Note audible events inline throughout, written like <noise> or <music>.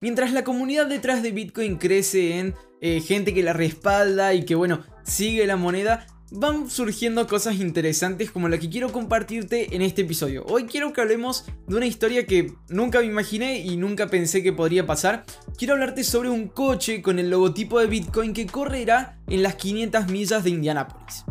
Mientras la comunidad detrás de Bitcoin crece en eh, gente que la respalda y que bueno, sigue la moneda, van surgiendo cosas interesantes como la que quiero compartirte en este episodio. Hoy quiero que hablemos de una historia que nunca me imaginé y nunca pensé que podría pasar. Quiero hablarte sobre un coche con el logotipo de Bitcoin que correrá en las 500 millas de Indianápolis.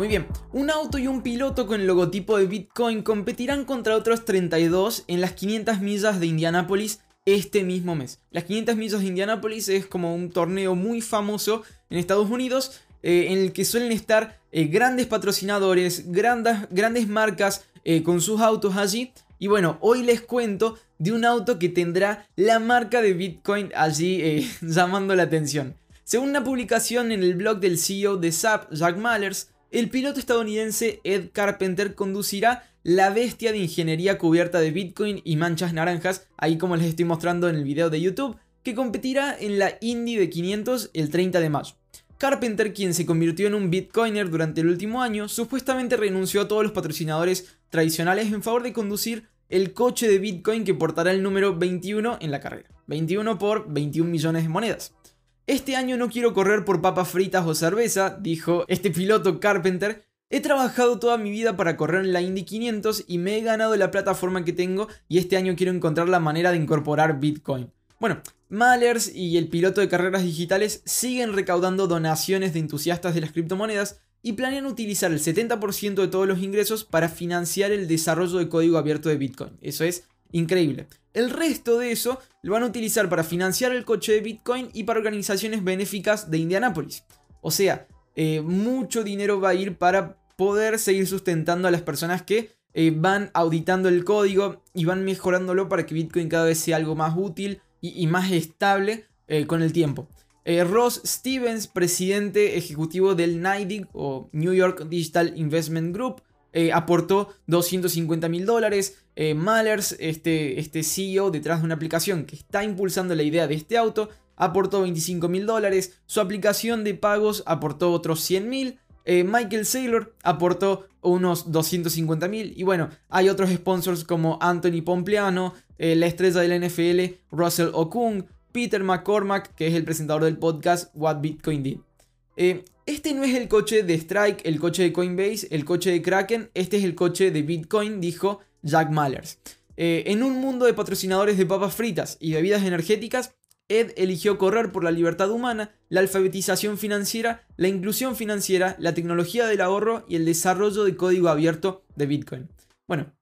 Muy bien, un auto y un piloto con el logotipo de Bitcoin competirán contra otros 32 en las 500 millas de Indianápolis este mismo mes. Las 500 millas de Indianápolis es como un torneo muy famoso en Estados Unidos eh, en el que suelen estar eh, grandes patrocinadores, grandes, grandes marcas eh, con sus autos allí. Y bueno, hoy les cuento de un auto que tendrá la marca de Bitcoin allí <laughs> llamando la atención. Según una publicación en el blog del CEO de SAP, Jack Mallers, el piloto estadounidense Ed Carpenter conducirá la bestia de ingeniería cubierta de Bitcoin y manchas naranjas, ahí como les estoy mostrando en el video de YouTube, que competirá en la Indy de 500 el 30 de mayo. Carpenter, quien se convirtió en un Bitcoiner durante el último año, supuestamente renunció a todos los patrocinadores tradicionales en favor de conducir el coche de Bitcoin que portará el número 21 en la carrera. 21 por 21 millones de monedas. Este año no quiero correr por papas fritas o cerveza, dijo este piloto Carpenter. He trabajado toda mi vida para correr en la Indy 500 y me he ganado la plataforma que tengo y este año quiero encontrar la manera de incorporar Bitcoin. Bueno, Malers y el piloto de carreras digitales siguen recaudando donaciones de entusiastas de las criptomonedas y planean utilizar el 70% de todos los ingresos para financiar el desarrollo de código abierto de Bitcoin. Eso es increíble. El resto de eso lo van a utilizar para financiar el coche de Bitcoin y para organizaciones benéficas de Indianápolis. O sea, eh, mucho dinero va a ir para poder seguir sustentando a las personas que eh, van auditando el código y van mejorándolo para que Bitcoin cada vez sea algo más útil y, más estable eh, con el tiempo. Ross Stevens, presidente ejecutivo del NYDIG o New York Digital Investment Group, aportó 250 mil dólares. Eh, Malers, este, este CEO detrás de una aplicación que está impulsando la idea de este auto, aportó 25 mil dólares. Su aplicación de pagos aportó otros 100 mil. Eh, Michael Saylor aportó unos 250 mil. Y bueno, hay otros sponsors como Anthony Pompleano, eh, la estrella de la NFL, Russell Okung, Peter McCormack, que es el presentador del podcast What Bitcoin Did. Este no es el coche de Strike, el coche de Coinbase, el coche de Kraken, este es el coche de Bitcoin, dijo Jack Mallers. Eh, en un mundo de patrocinadores de papas fritas y bebidas energéticas, Ed eligió correr por la libertad humana, la alfabetización financiera, la inclusión financiera, la tecnología del ahorro y el desarrollo de código abierto de Bitcoin. Bueno,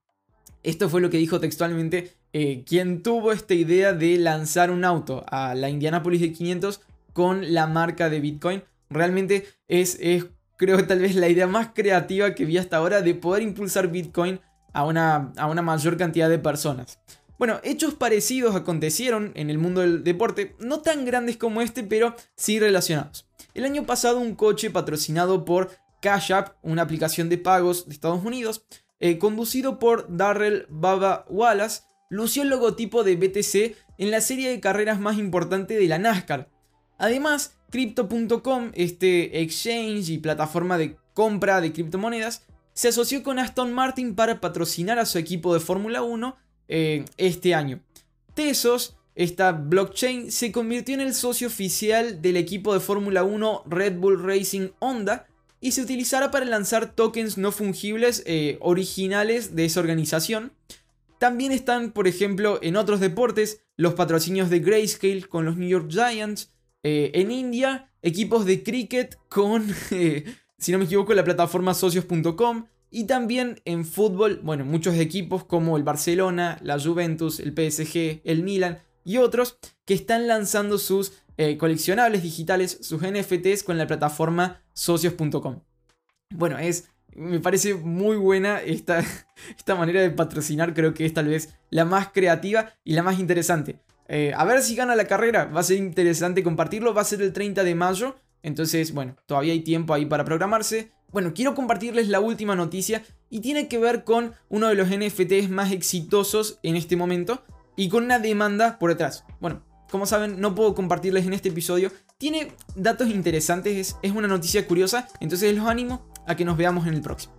esto fue lo que dijo textualmente eh, quien tuvo esta idea de lanzar un auto a la Indianapolis de 500 con la marca de Bitcoin. Realmente es, es, creo <laughs> tal vez la idea más creativa que vi hasta ahora de poder impulsar Bitcoin a una, a una mayor cantidad de personas. Bueno, hechos parecidos acontecieron en el mundo del deporte, no tan grandes como este, pero sí relacionados. El año pasado un coche patrocinado por Cash App, una aplicación de pagos de Estados Unidos, eh, conducido por Darrell Baba Wallace, lució el logotipo de BTC en la serie de carreras más importante de la NASCAR. Además, Crypto.com, este exchange y plataforma de compra de criptomonedas, se asoció con Aston Martin para patrocinar a su equipo de Fórmula 1 eh, este año. Tesos, esta blockchain, se convirtió en el socio oficial del equipo de Fórmula 1 Red Bull Racing Honda y se utilizará para lanzar tokens no fungibles eh, originales de esa organización. También están, por ejemplo, en otros deportes, los patrocinios de Grayscale con los New York Giants. Eh, en India, equipos de cricket con <laughs> si no me equivoco, la plataforma socios.com. Y también en fútbol, bueno, muchos equipos como el Barcelona, la Juventus, el PSG, el Milan y otros que están lanzando sus eh, coleccionables digitales, sus NFTs con la plataforma socios.com. Bueno, es, me parece muy buena esta, <laughs> esta manera de patrocinar, creo que es tal vez la más creativa y la más interesante. Eh, a ver si gana la carrera, va a ser interesante compartirlo, va a ser el 30 de mayo. Entonces, bueno, todavía hay tiempo ahí para programarse. Bueno, quiero compartirles la última noticia y tiene que ver con uno de los NFTs más exitosos en este momento y con una demanda por detrás. Bueno, como saben, no puedo compartirles en este episodio. Tiene datos interesantes, es, una noticia curiosa, entonces los animo a que nos veamos en el próximo.